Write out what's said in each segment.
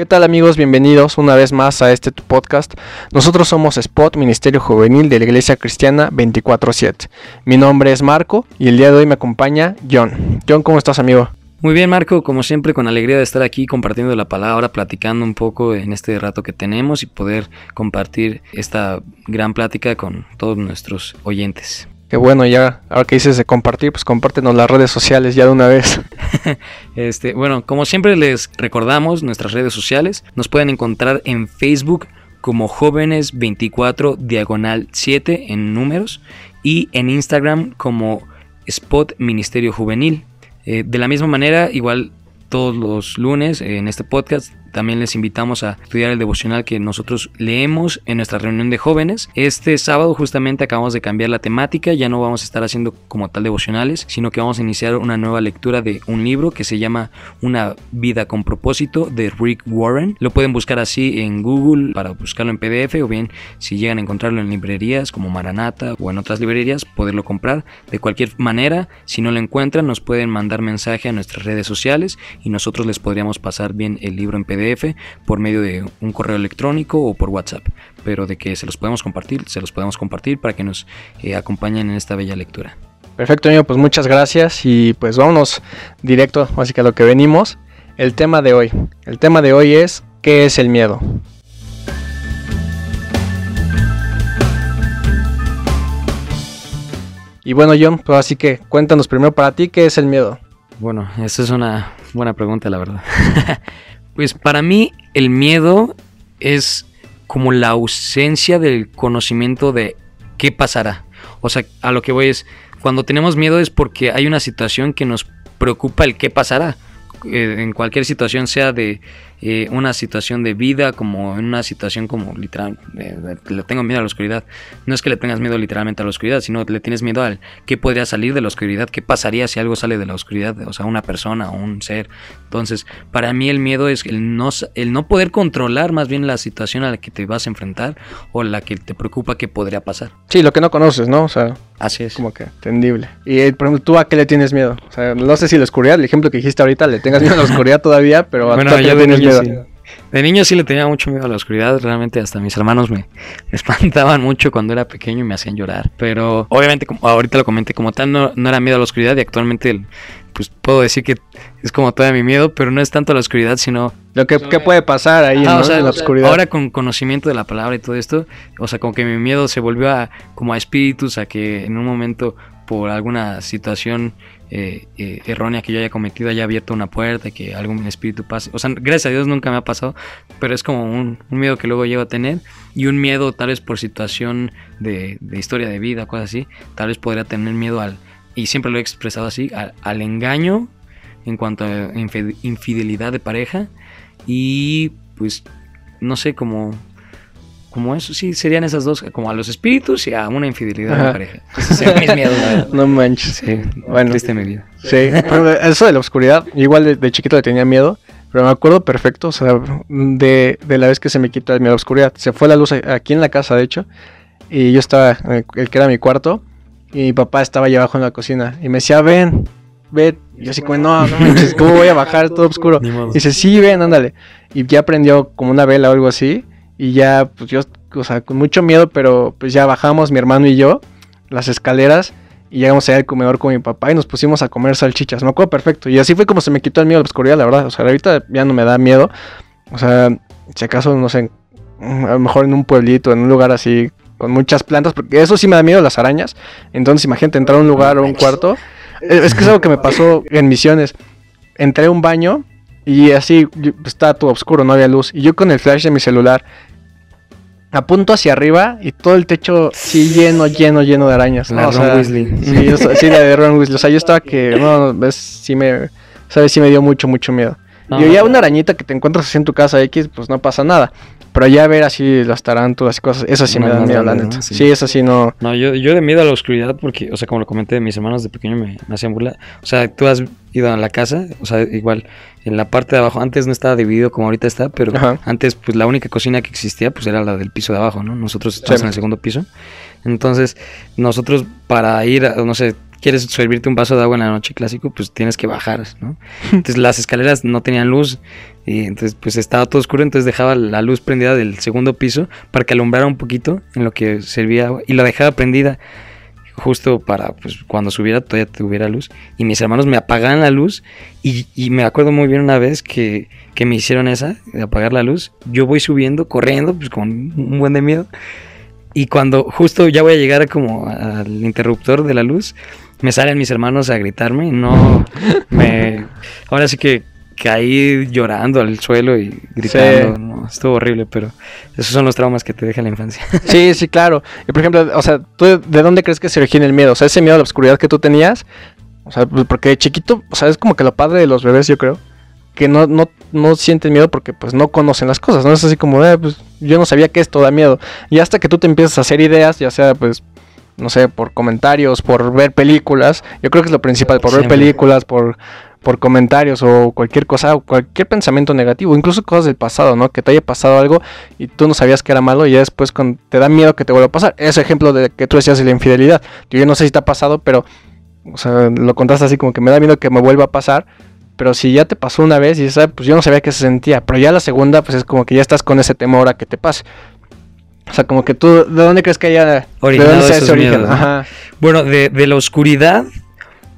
¿Qué tal amigos? Bienvenidos una vez más a este podcast. Nosotros somos Spot Ministerio Juvenil de la Iglesia Cristiana 24/7. Mi nombre es Marco y el día de hoy me acompaña John. John, ¿cómo estás amigo? Muy bien Marco, como siempre con alegría de estar aquí compartiendo la palabra, platicando un poco en este rato que tenemos y poder compartir esta gran plática con todos nuestros oyentes. Qué bueno, ya, ahora que dices de compartir, pues compártenos las redes sociales ya de una vez. este, bueno, como siempre les recordamos nuestras redes sociales, nos pueden encontrar en Facebook como jóvenes 24 diagonal 7 en números y en Instagram como Spot Ministerio Juvenil. Eh, de la misma manera, igual todos los lunes en este podcast también les invitamos a estudiar el devocional que nosotros leemos en nuestra reunión de jóvenes. Este sábado justamente acabamos de cambiar la temática, ya no vamos a estar haciendo como tal devocionales, sino que vamos a iniciar una nueva lectura de un libro que se llama Una vida con propósito de Rick Warren. Lo pueden buscar así en Google para buscarlo en PDF o bien si llegan a encontrarlo en librerías como Maranata o en otras librerías, poderlo comprar. De cualquier manera, si no lo encuentran, nos pueden mandar mensaje a nuestras redes sociales y nosotros les podríamos pasar bien el libro en PDF por medio de un correo electrónico o por WhatsApp. Pero de que se los podemos compartir, se los podemos compartir para que nos eh, acompañen en esta bella lectura. Perfecto, amigo, pues muchas gracias y pues vámonos directo, así que a lo que venimos. El tema de hoy. El tema de hoy es ¿qué es el miedo? Y bueno, John, pues así que cuéntanos primero para ti qué es el miedo. Bueno, esa es una buena pregunta, la verdad. Pues para mí el miedo es como la ausencia del conocimiento de qué pasará. O sea, a lo que voy es, cuando tenemos miedo es porque hay una situación que nos preocupa el qué pasará. Eh, en cualquier situación, sea de eh, una situación de vida, como en una situación como literal, le tengo miedo a la oscuridad. No es que le tengas miedo literalmente a la oscuridad, sino le tienes miedo al qué podría salir de la oscuridad, qué pasaría si algo sale de la oscuridad, o sea, una persona o un ser. Entonces, para mí el miedo es el no, el no poder controlar más bien la situación a la que te vas a enfrentar o la que te preocupa que podría pasar. Sí, lo que no conoces, ¿no? O sea, así es. Como que entendible. Y eh, por ejemplo, ¿tú a qué le tienes miedo? O sea, no sé si la oscuridad, el ejemplo que dijiste ahorita, le tengas miedo a la oscuridad todavía, pero a bueno, ya tienes miedo. De niño sí le tenía mucho miedo a la oscuridad, realmente hasta mis hermanos me espantaban mucho cuando era pequeño y me hacían llorar. Pero obviamente, como ahorita lo comenté, como tal no, no era miedo a la oscuridad y actualmente pues puedo decir que es como toda mi miedo, pero no es tanto la oscuridad, sino... Lo que, puede pasar ahí en la oscuridad. Ahora con conocimiento de la palabra y todo esto, o sea, como que mi miedo se volvió a, como a espíritus, a que en un momento por alguna situación eh, eh, errónea que yo haya cometido, haya abierto una puerta, que algún espíritu pase. O sea, gracias a Dios nunca me ha pasado, pero es como un, miedo que luego llego a tener y un miedo tal vez por situación de, historia de vida, cosas así, tal vez podría tener miedo al, y siempre lo he expresado así, al, engaño en cuanto a infidelidad de pareja y pues no sé, como como eso, sí, serían esas dos, como a los espíritus y a una infidelidad de pareja. No manches. Sí, bueno. Triste mi vida. Sí, eso de la oscuridad, igual de, chiquito le tenía miedo, pero me acuerdo perfecto, o sea, de, de, la vez que se me quitó el miedo a la oscuridad. Se fue la luz aquí en la casa, de hecho, y yo estaba, el que era mi cuarto, y mi papá estaba allá abajo en la cocina, y me decía, ven, ven. Y yo así como, no, no manches, ¿cómo voy a bajar todo oscuro? Y dice, sí, ven, ándale. Y ya prendió como una vela o algo así. Y ya, pues yo, o sea, con mucho miedo, pero pues ya bajamos mi hermano y yo las escaleras y llegamos allá al comedor con mi papá y nos pusimos a comer salchichas. Me acuerdo perfecto. Y así fue como se me quitó el miedo a la oscuridad, la verdad. O sea, ahorita ya no me da miedo. O sea, si acaso, no sé, a lo mejor en un pueblito, en un lugar así, con muchas plantas, porque eso sí me da miedo las arañas. Entonces, imagínate entrar a un lugar o un cuarto. Es que es algo que me pasó en misiones. Entré a un baño y así estaba todo oscuro, no había luz. Y yo con el flash de mi celular apunto hacia arriba y todo el techo sí lleno, lleno, lleno de arañas. La Ron Weasley. Sí, sí, la de Ron Weasley. O sea, yo estaba que, no, ves, sí me, sabes, sí me dio mucho, mucho miedo. y ya una arañita que te encuentras así en tu casa X, pues no pasa nada. Pero ya ver así las tarántulas y cosas, eso sí me da miedo, la neta. Sí. eso sí no. No, yo, yo de miedo a la oscuridad porque, o sea, como lo comenté, mis hermanos de pequeño me, me hacían burla. O sea, tú has ido a la casa, o sea, igual en la parte de abajo, antes no estaba dividido como ahorita está, pero antes pues la única cocina que existía pues era la del piso de abajo, ¿no? Nosotros estábamos en el segundo piso. Entonces, nosotros para ir, no sé, quieres servirte un vaso de agua en la noche clásico, pues tienes que bajar, ¿no? Entonces las escaleras no tenían luz y entonces pues estaba todo oscuro, entonces dejaba la luz prendida del segundo piso para que alumbrara un poquito en lo que servía agua y la dejaba prendida justo para pues cuando subiera todavía tuviera luz y mis hermanos me apagaban la luz y, y me acuerdo muy bien una vez que, que, me hicieron esa de apagar la luz yo voy subiendo corriendo pues con un buen de miedo y cuando justo ya voy a llegar como al interruptor de la luz me salen mis hermanos a gritarme y no me ahora sí que caí llorando al suelo y gritando. Sí. No, estuvo horrible, pero esos son los traumas que te deja la infancia. Sí, sí, claro. Y por ejemplo, o sea, ¿tú de dónde crees que se origina el miedo? O sea, ese miedo a la oscuridad que tú tenías. O sea, pues, porque de chiquito, o sea, es como que lo padre de los bebés, yo creo. Que no, no, no sienten miedo porque pues no conocen las cosas, ¿no? Es así como, eh, pues yo no sabía que esto da miedo. Y hasta que tú te empiezas a hacer ideas, ya sea pues no sé, por comentarios, por ver películas. Yo creo que es lo principal, por ver películas, por por comentarios o cualquier cosa, o cualquier pensamiento negativo, incluso cosas del pasado, ¿no? Que te haya pasado algo y tú no sabías que era malo y ya después con, te da miedo que te vuelva a pasar. Ese ejemplo de que tú decías de la infidelidad. Yo no sé si te ha pasado, pero, o sea, lo contaste así como que me da miedo que me vuelva a pasar. Pero si ya te pasó una vez y sabes, pues yo no sabía qué se sentía. Pero ya la segunda, pues es como que ya estás con ese temor a que te pase. O sea, como que tú, ¿de dónde crees que haya originado ese origen? Ajá. Bueno, de, de la oscuridad,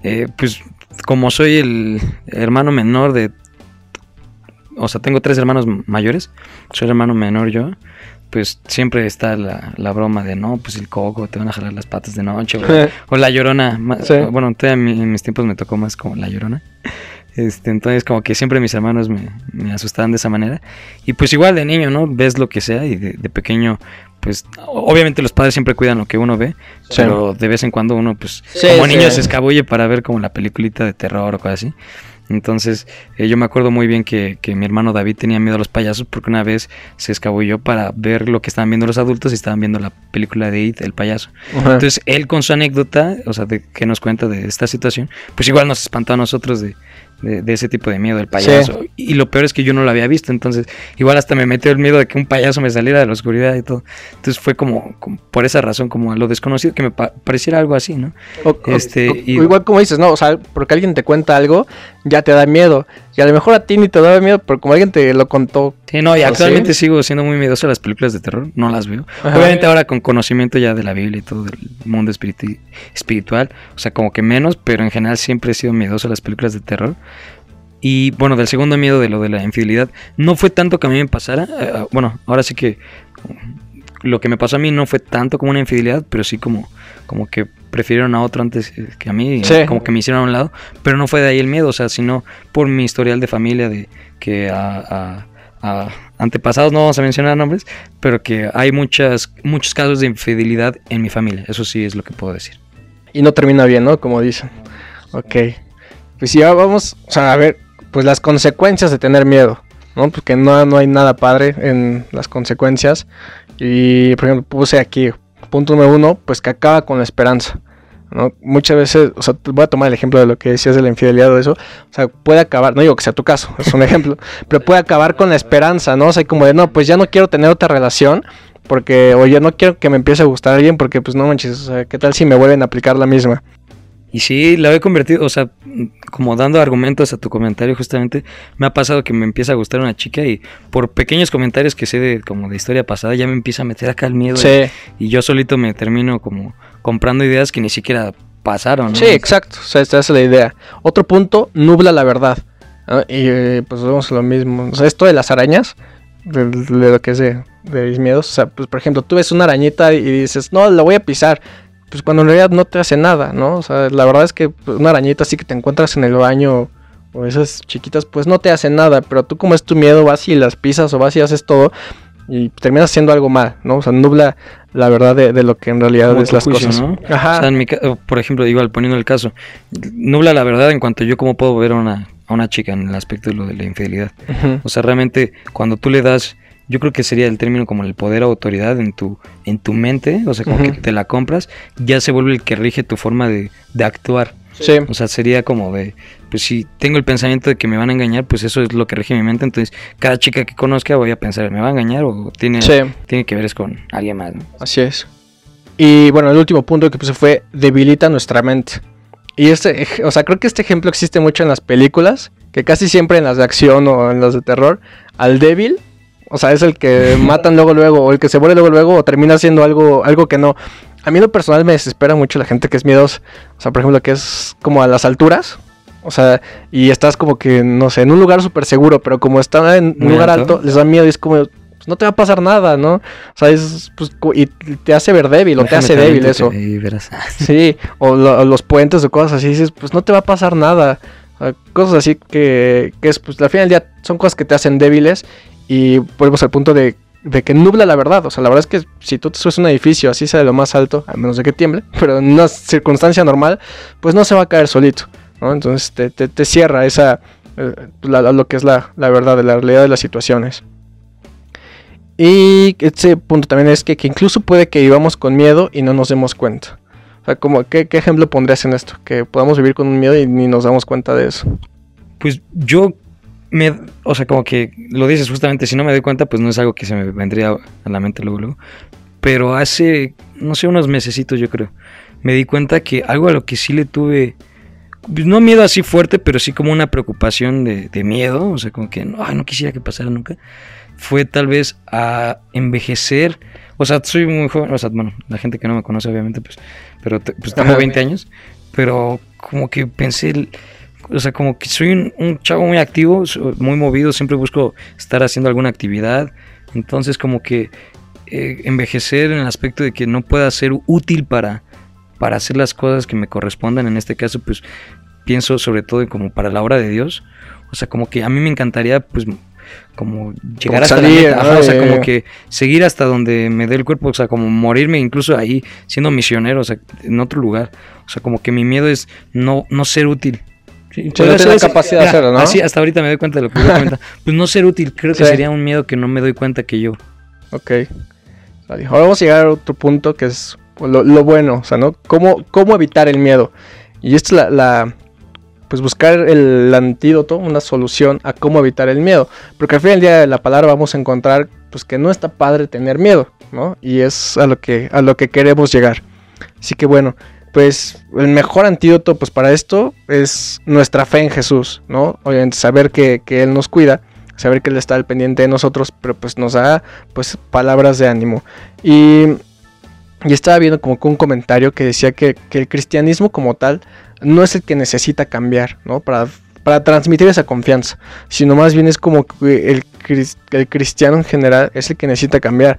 eh, pues como soy el hermano menor de... O sea, tengo tres hermanos mayores, soy hermano menor yo, pues siempre está la, la, broma de, no, pues el coco, te van a jalar las patas de noche, o, o la llorona. Sí. Bueno, en mis tiempos me tocó más como la llorona. Este, entonces como que siempre mis hermanos me, me, asustaban de esa manera. Y pues igual de niño, ¿no? Ves lo que sea y de, de pequeño, pues obviamente los padres siempre cuidan lo que uno ve, sí. pero de vez en cuando uno pues sí, como niño se escabulle para ver como la peliculita de terror o cosas así. Entonces, eh, yo me acuerdo muy bien que, que, mi hermano David tenía miedo a los payasos porque una vez se escabulló para ver lo que estaban viendo los adultos y estaban viendo la película de It, el payaso. Entonces, él con su anécdota, o sea, de que nos cuenta de esta situación, pues igual nos espantó a nosotros de, de, de ese tipo de miedo, el payaso. Sí. Y lo peor es que yo no lo había visto, entonces, igual hasta me metió el miedo de que un payaso me saliera de la oscuridad y todo. Entonces, fue como, como por esa razón, como a lo desconocido, que me pa pareciera algo así, ¿no? O, este, o, y, igual como dices, ¿no? O sea, porque alguien te cuenta algo, ya te da miedo. Y a lo mejor a ti ni te daba miedo, pero como alguien te lo contó. Sí, no, y actualmente ¿sí? sigo siendo muy miedoso a las películas de terror, no las veo. Ajá. Obviamente ahora con conocimiento ya de la Biblia y todo del mundo espiritu espiritual, o sea, como que menos, pero en general siempre he sido miedoso a las películas de terror. Y bueno, del segundo miedo de lo de la infidelidad, no fue tanto que a mí me pasara, uh, bueno, ahora sí que lo que me pasó a mí no fue tanto como una infidelidad, pero sí como, como que prefirieron a otro antes que a mí, sí. como que me hicieron a un lado, pero no fue de ahí el miedo, o sea, sino por mi historial de familia, de que a, a, antepasados, no vamos a mencionar nombres, pero que hay muchas, muchos casos de infidelidad en mi familia, eso sí es lo que puedo decir. Y no termina bien, ¿no? Como dicen. Ok. Pues ya vamos, o sea, a ver, pues las consecuencias de tener miedo. ¿no? Porque no, no hay nada padre en las consecuencias. Y por ejemplo, puse aquí, punto número uno, pues que acaba con la esperanza. ¿No? Muchas veces, o sea, voy a tomar el ejemplo de lo que decías de la infidelidad o eso, o sea, puede acabar, no digo que sea tu caso, es un ejemplo, pero puede acabar con la esperanza, ¿no? O sea, como de, no, pues ya no quiero tener otra relación, porque, oye, no quiero que me empiece a gustar alguien, porque pues no manches, o sea, ¿qué tal si me vuelven a aplicar la misma? Y sí, la he convertido, o sea, como dando argumentos a tu comentario, justamente, me ha pasado que me empieza a gustar una chica y por pequeños comentarios que sé de como de historia pasada, ya me empieza a meter acá el miedo. Sí. Y, y yo solito me termino como comprando ideas que ni siquiera pasaron. ¿no? Sí, exacto, o sea, esta es la idea. Otro punto, nubla la verdad. ¿no? Y eh, pues vemos lo mismo. O sea, esto de las arañas, de, de lo que de, de mis miedos, o sea, pues por ejemplo, tú ves una arañita y dices, no, la voy a pisar pues cuando en realidad no te hace nada, ¿no? O sea, la verdad es que pues, una arañita así que te encuentras en el baño o esas chiquitas, pues no te hacen nada, pero tú como es tu miedo vas y las pisas o vas y haces todo y terminas haciendo algo mal, ¿no? O sea, nubla la verdad de, de lo que en realidad como es las juicio, cosas. ¿no? Ajá. O sea, en mi, por ejemplo, igual poniendo el caso, nubla la verdad en cuanto yo cómo puedo ver a una, a una chica en el aspecto de lo de la infidelidad. Uh -huh. O sea, realmente cuando tú le das yo creo que sería el término como el poder o autoridad en tu, en tu mente, o sea, como uh -huh. que te la compras, ya se vuelve el que rige tu forma de, de actuar. Sí. O sea, sería como de, pues si tengo el pensamiento de que me van a engañar, pues eso es lo que rige mi mente. Entonces, cada chica que conozca voy a pensar, ¿me va a engañar o tiene, sí. tiene que ver es con alguien más? ¿no? Así es. Y bueno, el último punto que puse fue debilita nuestra mente. Y este, o sea, creo que este ejemplo existe mucho en las películas, que casi siempre en las de acción o en las de terror, al débil, o sea, es el que matan luego luego, o el que se muere luego luego, o termina haciendo algo, algo que no. A mí en lo personal me desespera mucho la gente que es miedosa. O sea, por ejemplo, que es como a las alturas. O sea, y estás como que, no sé, en un lugar súper seguro, pero como está en un lugar alto. les da miedo y es como, pues no te va a pasar nada, ¿no? O sea, es, pues, y te hace ver débil, o te hace débil eso. Sí, o, los puentes o cosas así, dices, pues no te va a pasar nada. cosas así que, que es, pues al final del día son cosas que te hacen débiles y volvemos al punto de de que nubla la verdad. O sea, la verdad es que si tú te subes un edificio, así sea de lo más alto, a menos de que tiemble, pero en una circunstancia normal, pues no se va a caer solito. Entonces te, te, cierra esa, eh, lo que es la, la, verdad de la realidad de las situaciones. Y ese punto también es que, que, incluso puede que vivamos con miedo y no nos demos cuenta. O sea, como, ¿qué, ¿qué ejemplo pondrías en esto? Que podamos vivir con un miedo y ni nos damos cuenta de eso. Pues yo me, o sea, como que lo dices justamente, si no me doy cuenta, pues no es algo que se me vendría a la mente luego, luego. Pero hace, no sé, unos mesecitos yo creo, me di cuenta que algo a lo que sí le tuve, no miedo así fuerte, pero sí como una preocupación de, de miedo, o sea, como que no, no quisiera que pasara nunca, fue tal vez a envejecer. O sea, soy muy joven, o sea, bueno, la gente que no me conoce obviamente, pues, pero pues tengo 20 años, pero como que pensé o sea, como que soy un, chavo muy activo, muy movido, siempre busco estar haciendo alguna actividad. Entonces, como que eh, envejecer en el aspecto de que no pueda ser útil para, para hacer las cosas que me correspondan, en este caso, pues pienso sobre todo como para la obra de Dios. O sea, como que a mí me encantaría, pues, como llegar hasta la meta, o sea, como que seguir hasta donde me dé el cuerpo, o sea, como morirme incluso ahí siendo misionero, o sea, en otro lugar. O sea, como que mi miedo es no, no ser útil. Sí, no capacidad de hacerlo, ¿no? Así hasta ahorita me doy cuenta de lo que me cuenta. Pues no ser útil, creo que sería un miedo que no me doy cuenta que yo. Ok. Ahora vamos a llegar a otro punto que es lo, bueno, o sea, ¿no? ¿Cómo, ¿Cómo, evitar el miedo? Y esto es la, pues buscar el antídoto, una solución a cómo evitar el miedo. Porque al fin del día de la palabra vamos a encontrar pues que no está padre tener miedo, ¿no? Y es a lo que, a lo que queremos llegar. Así que bueno, pues el mejor antídoto pues para esto es nuestra fe en Jesús, ¿no? Obviamente saber que, Él nos cuida, saber que Él está al pendiente de nosotros, pero pues nos da pues palabras de ánimo. Y, y estaba viendo como que un comentario que decía que, el cristianismo como tal no es el que necesita cambiar, ¿no? Para, para transmitir esa confianza, sino más bien es como que el, el cristiano en general es el que necesita cambiar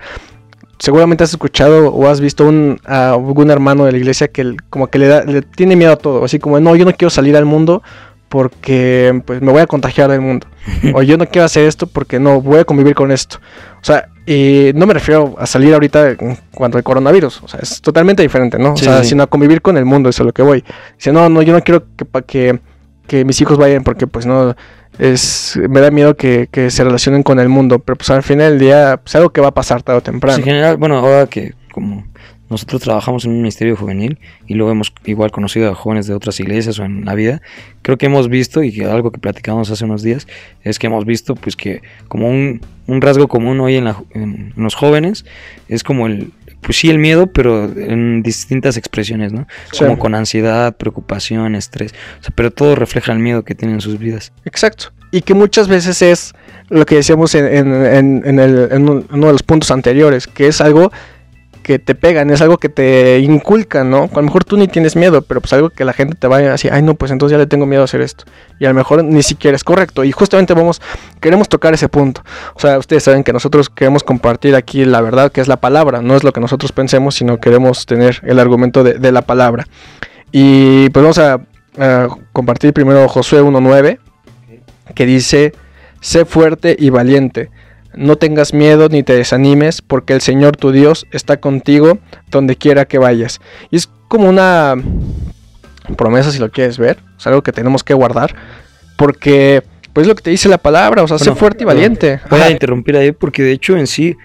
seguramente has escuchado o has visto un, a algún hermano de la iglesia que como que le, da, le tiene miedo a todo, así como no, yo no quiero salir al mundo porque pues me voy a contagiar del mundo. o yo no quiero hacer esto porque no voy a convivir con esto. O sea, y no me refiero a salir ahorita cuando el coronavirus. O sea, es totalmente diferente, ¿no? o sea, sino a convivir con el mundo, eso es lo que voy. Dice, no, no, yo no quiero que, que, que mis hijos vayan porque pues no es me da miedo que, se relacionen con el mundo, pero pues al final del día pues algo que va a pasar tarde o temprano. en general, bueno, ahora que como nosotros trabajamos en un ministerio juvenil y luego hemos igual conocido a jóvenes de otras iglesias o en la vida, creo que hemos visto y que algo que platicamos hace unos días es que hemos visto pues que como un, un rasgo común hoy en, en los jóvenes es como el pues sí, el miedo, pero en distintas expresiones, ¿no? Como con ansiedad, preocupación, estrés. O sea, pero todo refleja el miedo que tienen en sus vidas. Exacto. Y que muchas veces es lo que decíamos en, en, en, el, en uno de los puntos anteriores, que es algo que te pegan, es algo que te inculcan, ¿no? A lo mejor tú ni tienes miedo, pero pues algo que la gente te vaya así, ay no, pues entonces ya le tengo miedo a hacer esto. Y a lo mejor ni siquiera es correcto. Y justamente vamos, queremos tocar ese punto. O sea, ustedes saben que nosotros queremos compartir aquí la verdad, que es la palabra, no es lo que nosotros pensemos, sino queremos tener el argumento de, la palabra. Y pues vamos a, a compartir primero Josué 1.9, que dice, sé fuerte y valiente no tengas miedo ni te desanimes, porque el Señor tu Dios está contigo donde quiera que vayas. Y es como una promesa si lo quieres ver, es algo que tenemos que guardar, porque pues lo que te dice la palabra, o sea, sé fuerte y valiente. Voy a interrumpir ahí porque de hecho en sí,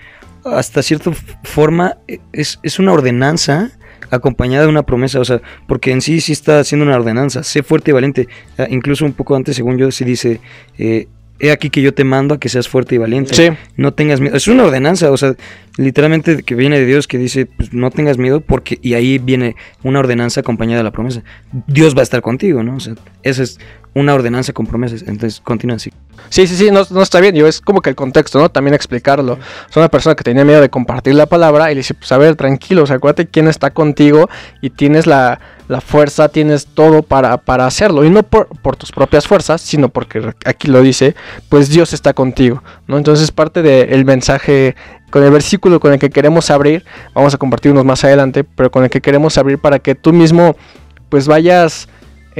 hasta cierta forma, es, es una ordenanza acompañada de una promesa, o sea, porque en sí sí está haciendo una ordenanza, sé fuerte y valiente. Ah, incluso un poco antes, según yo, sí dice, eh, he aquí que yo te mando a que seas fuerte y valiente. Sí. No tengas miedo. Es una ordenanza, o sea, literalmente que viene de Dios que dice, pues no tengas miedo porque, y ahí viene una ordenanza acompañada de la promesa. Dios va a estar contigo, ¿no? O sea, esa es una ordenanza con promesas. Entonces, continúa así. Sí, sí, sí, no, no está bien. Yo es como que el contexto, ¿no? También explicarlo. Es una persona que tenía miedo de compartir la palabra y le dice, pues a ver, tranquilo, o sea, acuérdate quién está contigo y tienes la, la fuerza, tienes todo para, para hacerlo. Y no por, por, tus propias fuerzas, sino porque aquí lo dice, pues Dios está contigo, ¿no? Entonces parte del mensaje con el versículo con el que queremos abrir, vamos a compartirnos más adelante, pero con el que queremos abrir para que tú mismo pues vayas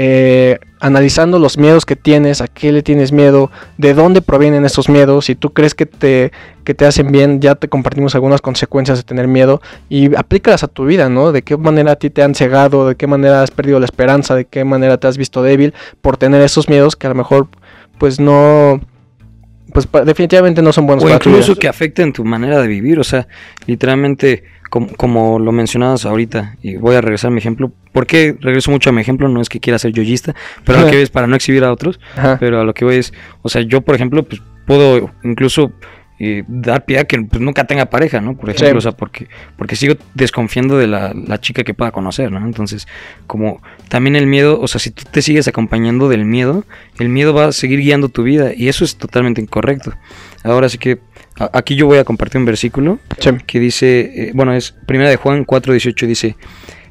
eh, analizando los miedos que tienes, a qué le tienes miedo, de dónde provienen esos miedos, si tú crees que te, que te hacen bien, ya te compartimos algunas consecuencias de tener miedo y aplícalas a tu vida, ¿no? De qué manera a ti te han cegado, de qué manera has perdido la esperanza, de qué manera te has visto débil por tener esos miedos que a lo mejor pues no pues definitivamente no son buenos o incluso que afecten tu manera de vivir, o sea, literalmente como, como, lo mencionabas ahorita, y voy a regresar a mi ejemplo. ¿Por qué regreso mucho a mi ejemplo? No es que quiera ser yoyista, pero lo que es para no exhibir a otros. Pero a lo que voy es, o sea, yo, por ejemplo, pues puedo incluso eh, dar pie a que pues, nunca tenga pareja, ¿no? Por ejemplo, o sea, porque, porque sigo desconfiando de la, la, chica que pueda conocer, ¿no? Entonces, como también el miedo, o sea, si tú te sigues acompañando del miedo, el miedo va a seguir guiando tu vida y eso es totalmente incorrecto. Ahora sí que Aquí yo voy a compartir un versículo que dice, eh, bueno, es primera de Juan 4:18 dice,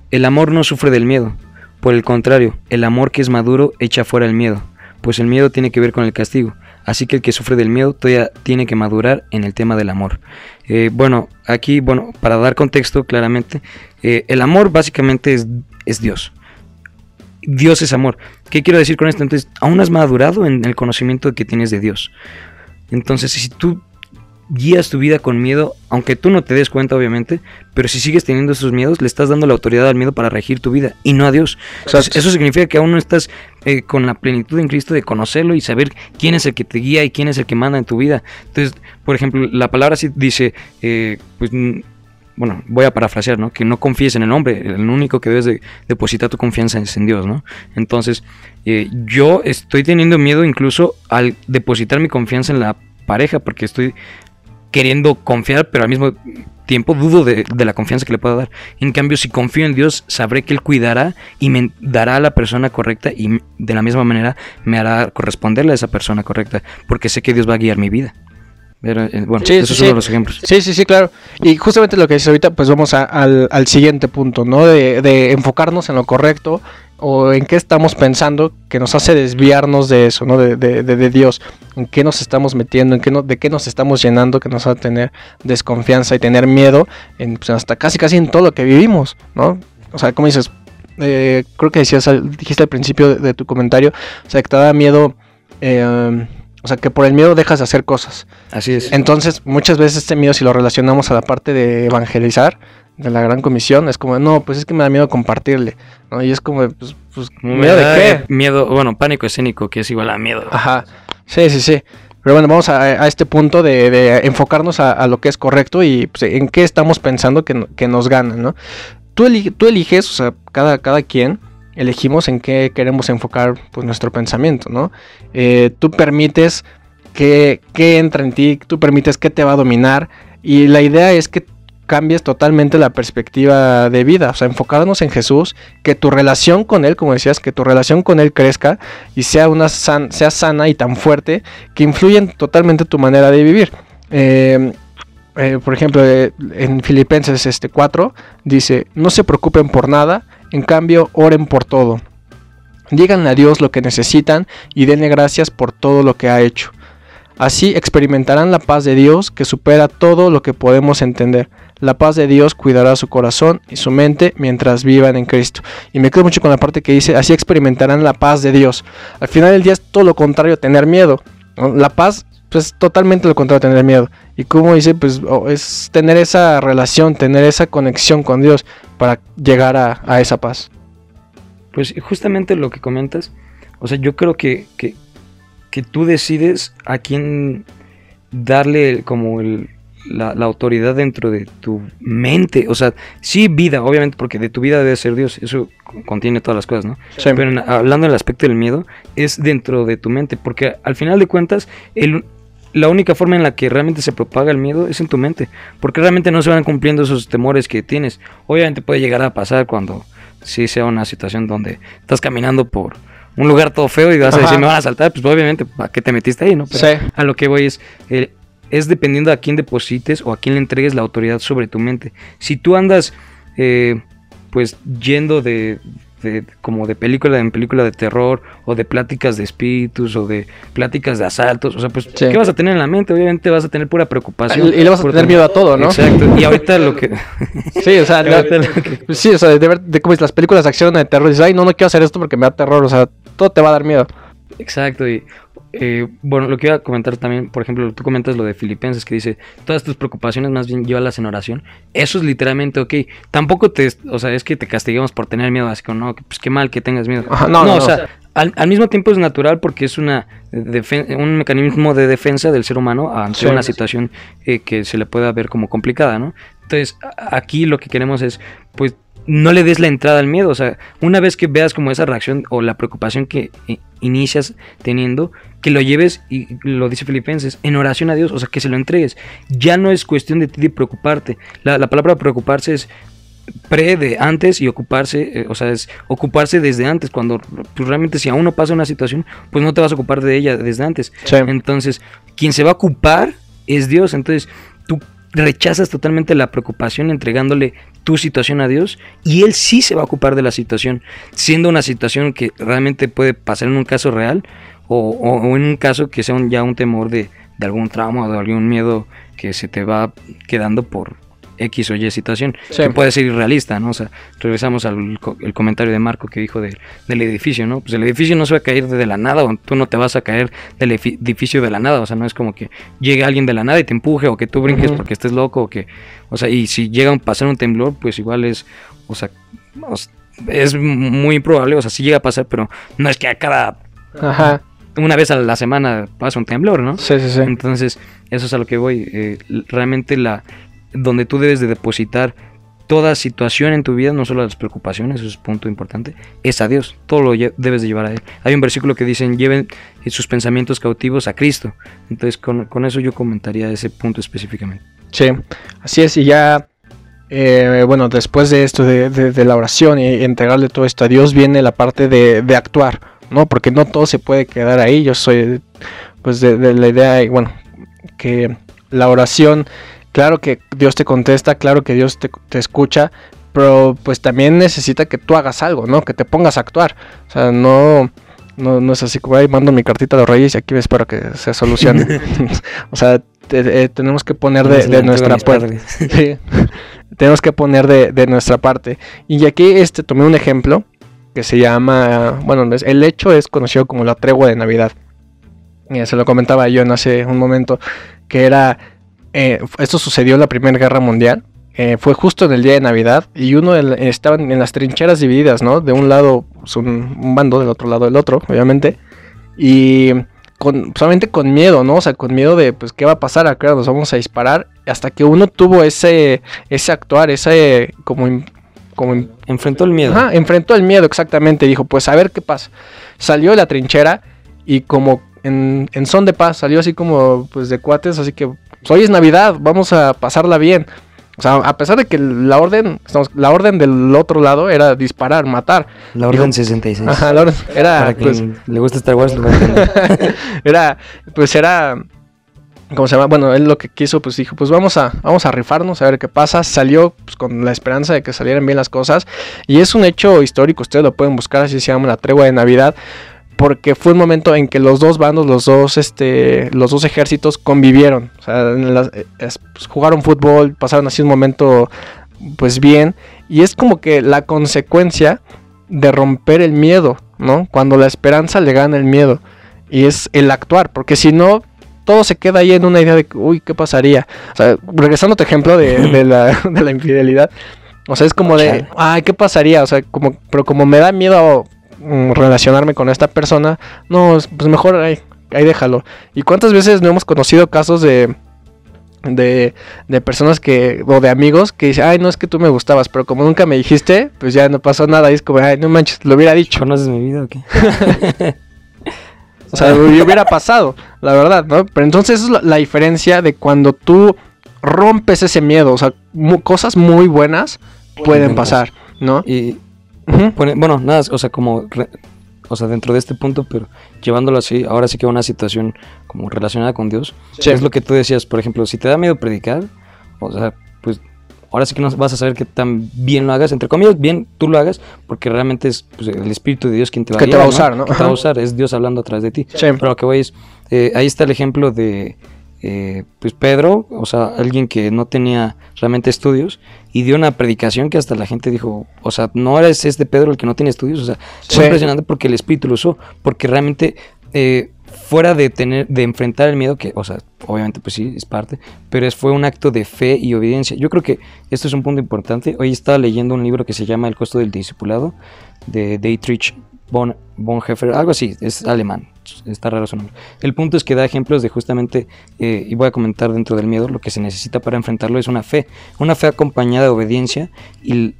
"El amor no sufre del miedo, por el contrario, el amor que es maduro echa fuera el miedo, pues el miedo tiene que ver con el castigo, así que el que sufre del miedo todavía tiene que madurar en el tema del amor." Eh, bueno, aquí, bueno, para dar contexto claramente, eh, el amor básicamente es, es Dios. Dios es amor. ¿Qué quiero decir con esto? Entonces, aún has madurado en el conocimiento que tienes de Dios. Entonces, si tú guías tu vida con miedo, aunque tú no te des cuenta obviamente, pero si sigues teniendo esos miedos, le estás dando la autoridad al miedo para regir tu vida y no a Dios. eso significa que aún no estás eh, con la plenitud en Cristo de conocerlo y saber quién es el que te guía y quién es el que manda en tu vida. Entonces, por ejemplo, la palabra sí dice, eh, pues bueno, voy a parafrasear, ¿no? Que no confíes en el hombre, el único que debes de depositar tu confianza es en Dios, ¿no? Entonces, eh, yo estoy teniendo miedo incluso al depositar mi confianza en la pareja, porque estoy queriendo confiar, pero al mismo tiempo dudo de, la confianza que le puedo dar. En cambio, si confío en Dios, sabré que Él cuidará y me dará a la persona correcta y de la misma manera me hará corresponderle a esa persona correcta, porque sé que Dios va a guiar mi vida. Eh, bueno, sí, esos son los ejemplos. Sí, sí, sí, claro. Y justamente lo que dices ahorita, pues vamos al, al, siguiente punto, ¿no? De, de, enfocarnos en lo correcto o en qué estamos pensando que nos hace desviarnos de eso, ¿no? De, de, de Dios, en qué nos estamos metiendo, en qué no, de qué nos estamos llenando, que nos hace tener desconfianza y tener miedo, en, pues, hasta casi casi en todo lo que vivimos, ¿no? O sea, como dices, eh, creo que decías, dijiste al principio de, tu comentario, o sea, que te da miedo, eh, o sea, que por el miedo dejas de hacer cosas. Así es. Entonces, muchas veces este miedo, si lo relacionamos a la parte de evangelizar, de la gran comisión, es como, no, pues es que me da miedo compartirle, ¿no? Y es como, pues, pues ¿miedo de qué? Miedo, bueno, pánico escénico, que es igual a miedo. Ajá, sí, sí, sí. Pero bueno, vamos a, este punto de, enfocarnos a, lo que es correcto y pues, en qué estamos pensando que, que nos gana, ¿no? Tú, tú, eliges, o sea, cada, cada quien elegimos en qué queremos enfocar pues, nuestro pensamiento, ¿no? Eh, tú permites que, que entra en ti, tú permites que te va a dominar y la idea es que cambies totalmente la perspectiva de vida, o sea, enfocándonos en Jesús, que tu relación con Él, como decías, que tu relación con Él crezca y sea, una sea sana y tan fuerte que influyen totalmente tu manera de vivir. Eh, eh, por ejemplo, eh, en Filipenses este 4 dice, no se preocupen por nada, en cambio oren por todo. Díganle a Dios lo que necesitan y denle gracias por todo lo que ha hecho. Así experimentarán la paz de Dios que supera todo lo que podemos entender. La paz de Dios cuidará su corazón y su mente mientras vivan en Cristo. Y me quedo mucho con la parte que dice, así experimentarán la paz de Dios. Al final del día es todo lo contrario a tener miedo. La paz pues totalmente lo contrario tener miedo. Y como dice, pues oh, es tener esa relación, tener esa conexión con Dios para llegar a, a, esa paz. Pues justamente lo que comentas, o sea, yo creo que, que, que tú decides a quién darle como el, la, la, autoridad dentro de tu mente. O sea, sí vida, obviamente, porque de tu vida debe ser Dios. Eso contiene todas las cosas, ¿no? Sí. Pero en- hablando del aspecto del miedo, es dentro de tu mente. Porque al final de cuentas, el, la única forma en la que realmente se propaga el miedo es en tu mente. Porque realmente no se van cumpliendo esos temores que tienes. Obviamente puede llegar a pasar cuando sí sea una situación donde estás caminando por un lugar todo feo y vas a decir, me van a saltar. Pues obviamente, ¿para qué te metiste ahí, no? Pero Sí. a lo que voy es, eh, es dependiendo a quién deposites o a quién le entregues la autoridad sobre tu mente. Si tú andas, eh, pues, yendo de, de- como de película en película de terror o de pláticas de espíritus o de pláticas de asaltos, o sea, pues, Sí. ¿qué vas a tener en la mente? Obviamente vas a tener pura preocupación. Y le vas a tener miedo a todo, ¿no? Exacto. Y ahorita lo que... Sí, o sea, la- que- sí, o sea, de ver, de cómo es las películas de acción de terror, dices, ay, no, no quiero hacer esto porque me da terror, o sea, todo te va a dar miedo. Exacto, y eh, bueno, lo que iba a comentar también, por ejemplo, tú comentas lo de Filipenses que dice, todas tus preocupaciones más bien llévalas en oración. Eso es literalmente, ok, tampoco te, o sea, es que te castiguemos por tener miedo, así como, no, pues qué mal que tengas miedo. Ajá, no, no, o no. sea, al, al mismo tiempo es natural porque es una un mecanismo de defensa del ser humano ante Sí. una situación eh, que se le pueda ver como complicada, ¿no? Entonces, aquí lo que queremos es, pues, no le des la entrada al miedo. O sea, una vez que veas como esa reacción o la preocupación que eh, inicias teniendo, que lo lleves, y lo dice Filipenses, en oración a Dios, o sea, que se lo entregues. Ya no es cuestión de ti de preocuparte. La, la palabra preocuparse es pre de antes y ocuparse, eh, o sea, es ocuparse desde antes, cuando pues, realmente si aún no pasa una situación, pues no te vas a ocupar de ella desde antes. Sí. Entonces, quien se va a ocupar es Dios. Entonces, tú rechazas totalmente la preocupación entregándole tu situación a Dios y Él sí se va a ocupar de la situación, siendo una situación que realmente puede pasar en un caso real o, o- en un caso que sea un- ya un temor de, de algún trauma o de algún miedo que se te va quedando por X o Y situación, Sí. que puede ser irrealista, ¿no? O sea, regresamos al el comentario de Marco que dijo de- del edificio, ¿no? Pues el edificio no se va a caer de la nada, o tú no te vas a caer del edificio de la nada, o sea, no es como que llegue alguien de la nada y te empuje, o que tú brinques porque estés loco, o que, o sea, y si llega a pasar un temblor, pues igual es, o sea, es muy improbable, o sea, sí llega a pasar, pero no es que a cada, Ajá. Una vez a la semana pasa un temblor, ¿no? Sí, sí, sí. Entonces, eso es a lo que voy. eh, realmente la donde tú debes de depositar toda situación en tu vida, no solo las preocupaciones, eso es un punto importante, es a Dios. Todo lo debes de llevar a Él. Hay un versículo que dicen, lleven sus pensamientos cautivos a Cristo. Entonces, con, con eso yo comentaría ese punto específicamente. Sí, así es, y ya, eh, bueno, después de esto, de, de- de la oración y entregarle todo esto a Dios, viene la parte de, de actuar, ¿no? Porque no todo se puede quedar ahí, yo soy, pues, de, de la idea, y bueno, que la oración, claro que Dios te contesta, claro que Dios te, te escucha, pero pues también necesita que tú hagas algo, ¿no? Que te pongas a actuar, o sea, no... No, no es así como, ahí mando mi cartita a los reyes y aquí me espero que se solucione. o sea, te- eh, tenemos que poner de, de nuestra parte. Sí, tenemos que poner de, de nuestra parte. Y aquí este, tomé un ejemplo que se llama, bueno, el hecho es conocido como la tregua de Navidad. Eh, se lo comentaba yo en hace un momento, que era, eh, esto sucedió en la Primera Guerra Mundial. eh, fue justo en el día de Navidad y uno del- estaban en las trincheras divididas, ¿no? De un lado pues, un, bando, del otro lado el otro, obviamente. Y con, solamente con miedo, ¿no? O sea, con miedo de, pues, ¿qué va a pasar? Acá nos vamos a disparar. Hasta que uno tuvo ese, ese actuar, ese, como, como Enfrentó el miedo. Ajá, enfrentó el miedo exactamente. Dijo, pues a ver qué pasa. Salió de la trinchera y como en, en son de paz, salió así como pues de cuates, así que pues, hoy es Navidad, vamos a pasarla bien. O sea, a pesar de que la orden, estamos- la orden del otro lado era disparar, matar. La Orden 66. Ajá, la orden era Para pues, quien le gusta Star Wars, era, pues era, ¿cómo se llama? Bueno, él lo que quiso, pues dijo, pues vamos a, vamos a rifarnos, a ver qué pasa. Salió pues, con la esperanza de que salieran bien las cosas. Y es un hecho histórico, ustedes lo pueden buscar, así se llama la tregua de Navidad. Porque fue un momento en que los dos bandos, los dos, este, los dos ejércitos convivieron. O sea, eh, es- pues, jugaron fútbol, pasaron así un momento, pues bien. Y es como que la consecuencia de romper el miedo, ¿no? Cuando la esperanza le gana el miedo. Y es el actuar, porque si no, todo se queda ahí en una idea de, uy, ¿qué pasaría? O sea, regresando a tu ejemplo de, de la, de la infidelidad, o sea, es como de, ay, ¿qué pasaría? O sea, como, pero como me da miedo mm, relacionarme con esta persona, no, es- pues mejor ahí, ahí déjalo. ¿Y cuántas veces no hemos conocido casos de, de, de personas que, o de amigos que dicen, ay, no es que tú me gustabas, pero como nunca me dijiste, pues ya no pasó nada. Y es como, ay, no manches, lo hubiera dicho. ¿Conoces mi vida o qué? O sea, hubiera pasado, la verdad, ¿no? Pero entonces es la, la diferencia de cuando tú rompes ese miedo. O sea, mu- cosas muy buenas pueden pasar, ¿no? Y pone- bueno, nada, o sea, como, re- o sea, dentro de este punto, pero llevándolo así, ahora sí que una situación como relacionada con Dios, Sí. es lo que tú decías, por ejemplo, si te da miedo predicar, o sea, pues ahora sí que no vas a saber que tan bien lo hagas, entre comillas, bien tú lo hagas, porque realmente es pues, el Espíritu de Dios quien te va a Que te va a usar, ¿no? Que te va a usar, es Dios hablando a través de ti. Sí. Pero lo que voy es, eh, ahí está el ejemplo de, eh, pues Pedro, o sea, alguien que no tenía realmente estudios y dio una predicación que hasta la gente dijo, o sea, no eres este Pedro el que no tiene estudios, o sea, Sí. fue impresionante porque el Espíritu lo usó, porque realmente eh, fuera de tener, de enfrentar el miedo, que, o sea, obviamente pues sí, es parte, pero fue un acto de fe y obediencia. Yo creo que esto es un punto importante. Hoy estaba leyendo un libro que se llama El costo del discipulado, de Dietrich Bon, Bonhoeffer, algo así, es alemán, está raro su nombre. El punto es que da ejemplos de justamente, eh, y voy a comentar dentro del miedo, lo que se necesita para enfrentarlo es una fe, una fe acompañada de obediencia, y,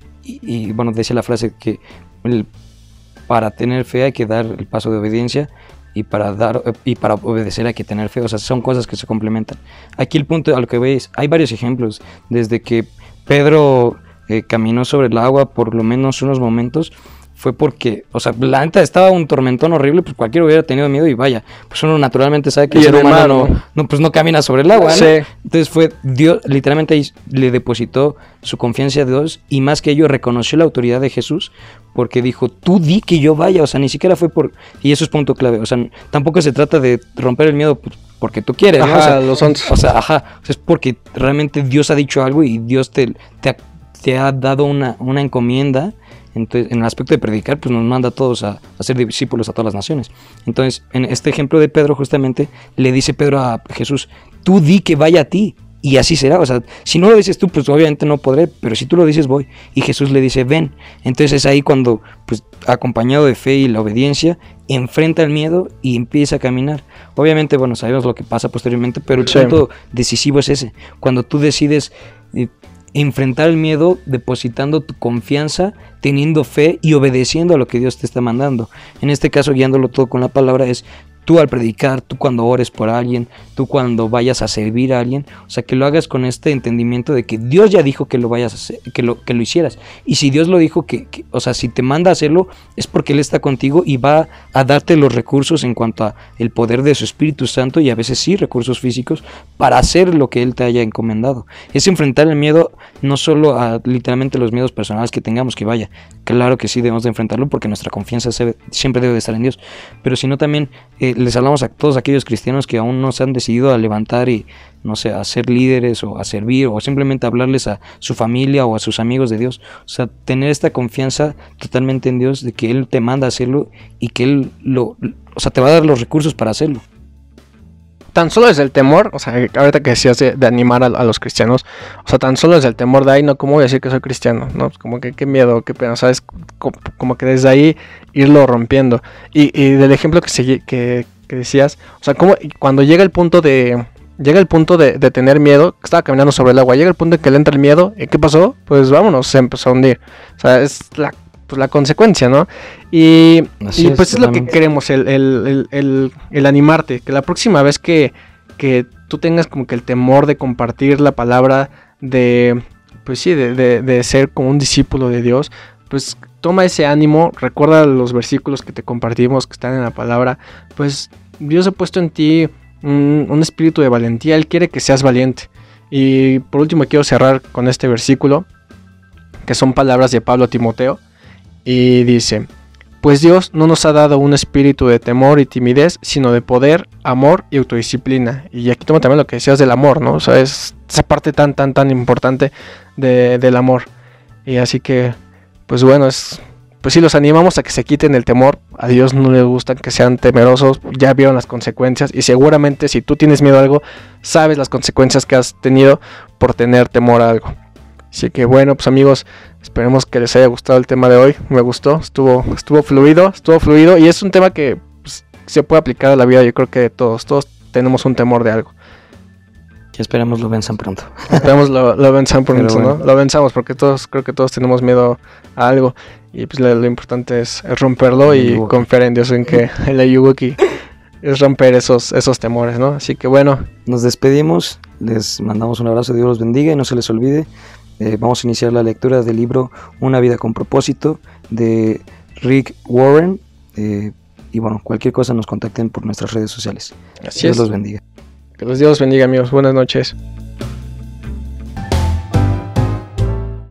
bueno, decía la frase que para tener fe hay que dar el paso de obediencia, y para dar y para obedecer hay que tener fe, o sea, son cosas que se complementan. Aquí el punto a lo que veis, hay varios ejemplos, desde que Pedro eh, caminó sobre el agua por lo menos unos momentos, fue porque, o sea, la neta estaba un tormentón horrible, pues cualquiera hubiera tenido miedo y vaya, pues uno naturalmente sabe que Y el ser humano no, ¿no? pues no camina sobre el agua, ¿no? Sí. Entonces fue Dios, literalmente le depositó su confianza a Dios y más que ello reconoció la autoridad de Jesús porque dijo, tú di que yo vaya, o sea, ni siquiera fue por, y eso es punto clave, o sea, tampoco se trata de romper el miedo porque tú quieres, ¿no? Ajá, O sea, los o sea, ajá, o sea, es porque realmente Dios ha dicho algo y Dios te, te, ha, te ha dado una, una encomienda. Entonces, en el aspecto de predicar, pues nos manda a todos a, a ser discípulos a todas las naciones. Entonces, en este ejemplo de Pedro, justamente, le dice Pedro a Jesús, tú di que vaya a ti. Y así será, o sea, si no lo dices tú, pues obviamente no podré, pero si tú lo dices, voy. Y Jesús le dice, ven. Entonces es ahí cuando, pues acompañado de fe y la obediencia, enfrenta el miedo y empieza a caminar. Obviamente, bueno, sabemos lo que pasa posteriormente, pero el Sí. punto decisivo es ese. Cuando tú decides eh, enfrentar el miedo depositando tu confianza, teniendo fe y obedeciendo a lo que Dios te está mandando. En este caso, guiándolo todo con la palabra, es tú al predicar, tú cuando ores por alguien, tú cuando vayas a servir a alguien, o sea, que lo hagas con este entendimiento de que Dios ya dijo que lo vayas a hacer, que lo, que lo hicieras. Y si Dios lo dijo que, o sea, si te manda a hacerlo, es porque Él está contigo y va a darte los recursos en cuanto a el poder de su Espíritu Santo y a veces sí recursos físicos para hacer lo que Él te haya encomendado. Es enfrentar el miedo no solo a literalmente los miedos personales que tengamos, que vaya, claro que sí debemos de enfrentarlo porque nuestra confianza siempre debe de estar en Dios, pero sino también eh, les hablamos a todos aquellos cristianos que aún no se han decidido a levantar y, no sé, a ser líderes o a servir o simplemente hablarles a su familia o a sus amigos de Dios. O sea, tener esta confianza totalmente en Dios de que Él te manda a hacerlo y que Él lo, o sea, te va a dar los recursos para hacerlo. Tan solo desde el temor, o sea, ahorita que decías de, animar a, los cristianos, o sea, tan solo desde el temor de ahí, no, ¿cómo voy a decir que soy cristiano? No, Pues como que qué miedo, qué pena, ¿sabes? Co- Como, que desde ahí irlo rompiendo. Y, del ejemplo que, que, decías, o sea, como cuando llega el punto de. Llega el punto de, tener miedo, estaba caminando sobre el agua, llega el punto en que le entra el miedo, ¿y qué pasó? Pues vámonos, se empezó a hundir. O sea, es la, pues, la consecuencia, ¿no? Y, pues es lo que queremos, el, el, el, el- el animarte, que la próxima vez que, que tú tengas como que el temor de compartir la palabra, de, pues sí, de, de- de ser como un discípulo de Dios, pues toma ese ánimo, recuerda los versículos que te compartimos, que están en la palabra, pues Dios ha puesto en ti un, un espíritu de valentía, Él quiere que seas valiente. Y por último quiero cerrar con este versículo, que son palabras de Pablo a Timoteo, y dice, pues Dios no nos ha dado un espíritu de temor y timidez, sino de poder, amor y autodisciplina. Y aquí toma también lo que decías del amor, ¿no? O sea, es esa parte tan, tan, tan importante de- del amor. Y así que, pues bueno, es, pues sí, los animamos a que se quiten el temor. A Dios no le gusta que sean temerosos, ya vieron las consecuencias. Y seguramente si tú tienes miedo a algo, sabes las consecuencias que has tenido por tener temor a algo. Así que bueno, pues amigos, esperemos que les haya gustado el tema de hoy. Me gustó, estuvo, estuvo fluido, estuvo fluido y es un tema que pues, se puede aplicar a la vida. Yo creo que todos, todos tenemos un temor de algo. Y esperemos lo venzan pronto. Esperemos lo, lo venzan pronto, ¿no? Lo venzamos porque todos, creo que todos tenemos miedo a algo. Y pues lo, importante es, romperlo y confiar en Dios en que el Ayuwoki es romper esos, esos temores, ¿no? Así que bueno. Nos despedimos, les mandamos un abrazo, Dios los bendiga y no se les olvide. Eh, vamos a iniciar la lectura del libro Una vida con propósito de Rick Warren. Eh, y bueno, cualquier cosa nos contacten por nuestras redes sociales. Así Dios los bendiga. Que los Dios bendiga, amigos. Buenas noches.